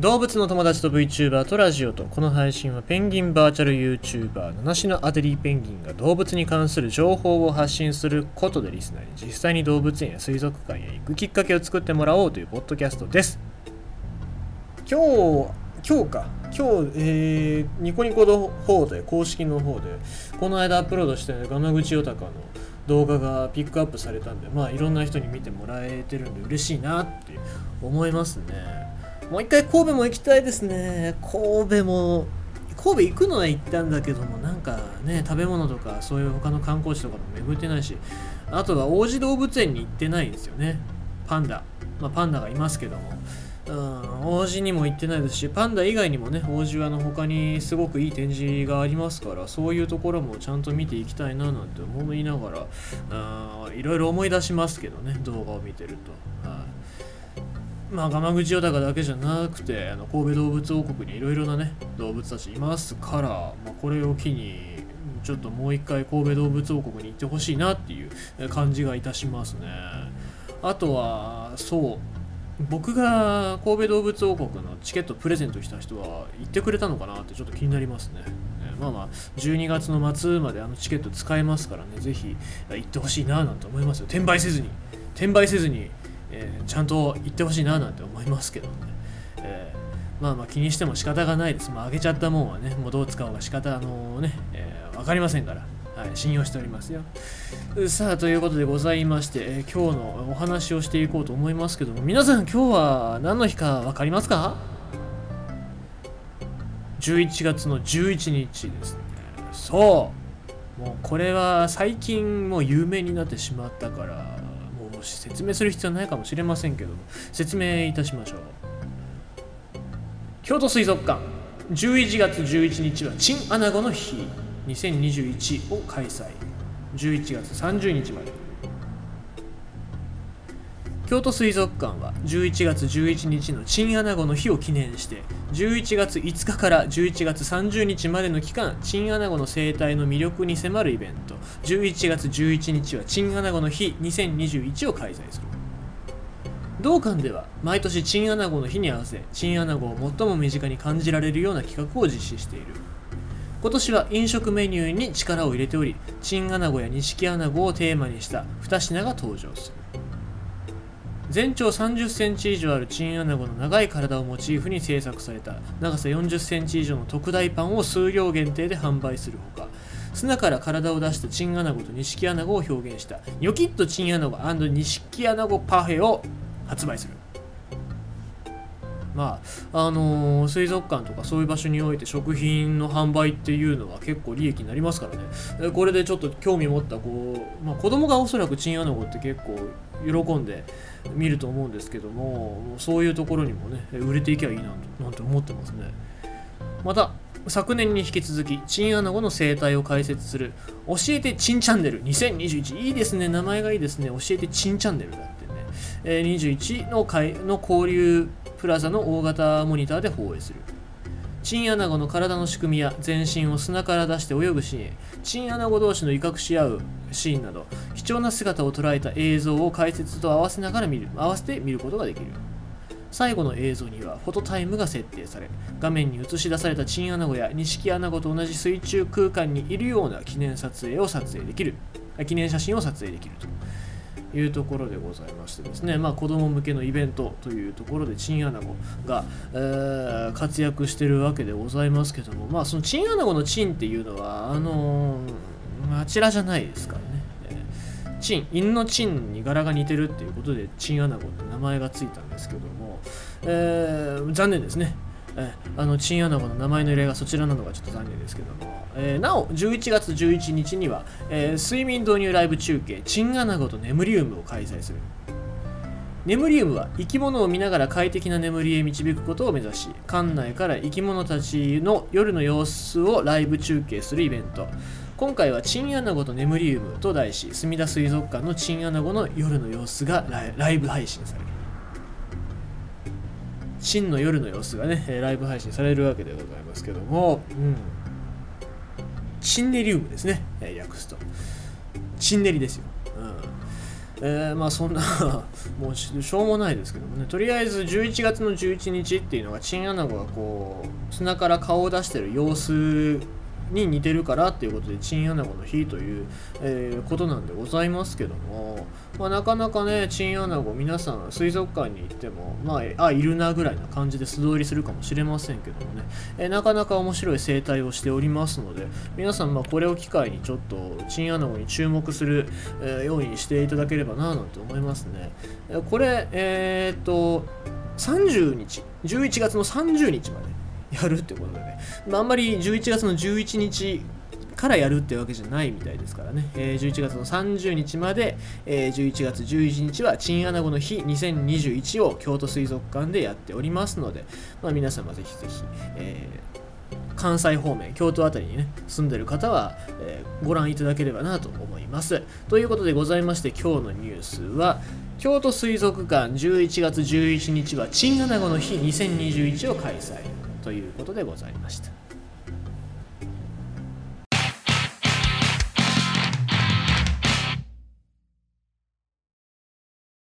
動物の友達と VTuber とラジオとこの配信はペンギンバーチャル YouTuber 七種のアデリーペンギンが動物に関する情報を発信することでリスナーに実際に動物園や水族館へ行くきっかけを作ってもらおうというポッドキャストです。今日今日か今日、えー、ニコニコの方で公式の方でこの間アップロードしたガマ口オタカの動画がピックアップされたんでまあいろんな人に見てもらえてるんで嬉しいなって思いますねもう一回神戸も行きたいですね。神戸も神戸行くのは行ったんだけどもなんかね食べ物とかそういう他の観光地とかも巡ってないしあとは王子動物園に行ってないですよね。パンダ。まあパンダがいますけども。うん、王子にも行ってないですしパンダ以外にもね王子はの他にすごくいい展示がありますからそういうところもちゃんと見ていきたいななんて思いながらあいろいろ思い出しますけどね動画を見てると。まあ、ガ口ヨタカだけじゃなくてあの神戸動物王国にいろいろなね動物たちいますから、まあ、これを機にちょっともう一回神戸動物王国に行ってほしいなっていう感じがいたしますね。あとはそう僕が神戸動物王国のチケットプレゼントした人は行ってくれたのかなってちょっと気になりますね。まあまあ12月の末まであのチケット使えますからねぜひ行ってほしいななんて思いますよ。転売せずに転売せずにえー、ちゃんと言ってほしいななんて思いますけどね、えー、まあまあ気にしても仕方がないです。まあ、あげちゃったもんはね、もうどう使おうか仕方、あのね、えー、分かりませんから、はい、信用しておりますよ。さあ、ということでございまして、えー、今日のお話をしていこうと思いますけども、皆さん今日は何の日か分かりますか ?11 月の11日ですね。そう。もうこれは最近もう有名になってしまったから、説明する必要ないかもしれませんけど説明いたしましょう。京都水族館11月11日はチンアナゴの日。2021を開催。11月30日まで。京都水族館は11月11日のチンアナゴの日を記念して11月5日から11月30日までの期間チンアナゴの生態の魅力に迫るイベント。11月11日はチンアナゴの日2021を開催する。同館では毎年チンアナゴの日に合わせチンアナゴを最も身近に感じられるような企画を実施している。今年は飲食メニューに力を入れておりチンアナゴやニシキアナゴをテーマにした2品が登場する。全長30センチ以上あるチンアナゴの長い体をモチーフに制作された。長さ40センチ以上の特大パンを数量限定で販売するほか。砂から体を出したチンアナゴとニシキアナゴを表現した。ニョキッとチンアナゴニシキアナゴパフェを発売する。まああのー、水族館とかそういう場所において食品の販売っていうのは結構利益になりますからね。これでちょっと興味持ったこう、まあ、子供がおそらくチンアナゴって結構喜んで見ると思うんですけどもそういうところにもね売れていけばいいなとなんて思ってますね。また昨年に引き続きチンアナゴの生態を解説する教えてチンチャンネル。2021いいですね。名前がいいですね。教えてチンチャンネルだってね、え21のの交流プラザの大型モニターで放映する。チンアナゴの体の仕組みや全身を砂から出して泳ぐシーン。チンアナゴ同士の威嚇し合うシーンなど貴重な姿を捉えた映像を解説と合わせながら見る合わせて見ることができる。最後の映像にはフォトタイムが設定され画面に映し出されたチンアナゴやニシキアナゴと同じ水中空間にいるような記念撮影を撮影できる。記念写真を撮影できると。いうところでございましてですね、まあ、子供向けのイベントというところでチンアナゴが、えー、活躍してるわけでございますけども、まあ、そのチンアナゴのチンっていうのは、あのー、あちらじゃないですからね。チン、犬のチンに柄が似てるっていうことで、チンアナゴって名前がついたんですけども、えー、残念ですね。えあのチンアナゴの名前の由来がそちらなのがちょっと残念ですけども、えー、なお11月11日には、えー、睡眠導入ライブ中継チンアナゴとネムリウムを開催する。ネムリウムは生き物を見ながら快適な眠りへ導くことを目指し館内から生き物たちの夜の様子をライブ中継するイベント。今回はチンアナゴとネムリウムと題し墨田水族館のチンアナゴの夜の様子がライブ配信される真の夜の様子がね、ライブ配信されるわけでございますけども、うん。チンネリウムですね、訳すと。チンネリですよ。えー、まあそんな もうしょうもないですけどもねとりあえず11月の11日っていうのがチンアナゴがこう砂から顔を出してる様子に似てるからっていうことでチンアナゴの日という、えー、ことなんでございますけども、まあ、なかなかねチンアナゴ皆さん水族館に行ってもまああいるなぐらいな感じで素通りするかもしれませんけどもね、えー、なかなか面白い生態をしておりますので皆さんまあこれを機会にちょっとチンアナゴに注目する、えー、ようにしていただければななんて思いますね、これえっと30日11月の30日までやるってことでね、まあ、あんまり11月の11日からやるってわけじゃないみたいですからね、えー、11月の30日まで、えー、11月11日はチンアナゴの日2021を京都水族館でやっておりますので、まあ、皆様ぜひぜひ、えー関西方面、京都辺りにね、住んでる方は、えー、ご覧いただければなと思います。ということでございまして、今日のニュースは、京都水族館11月11日はチンアナゴの日2021を開催。ということでございました。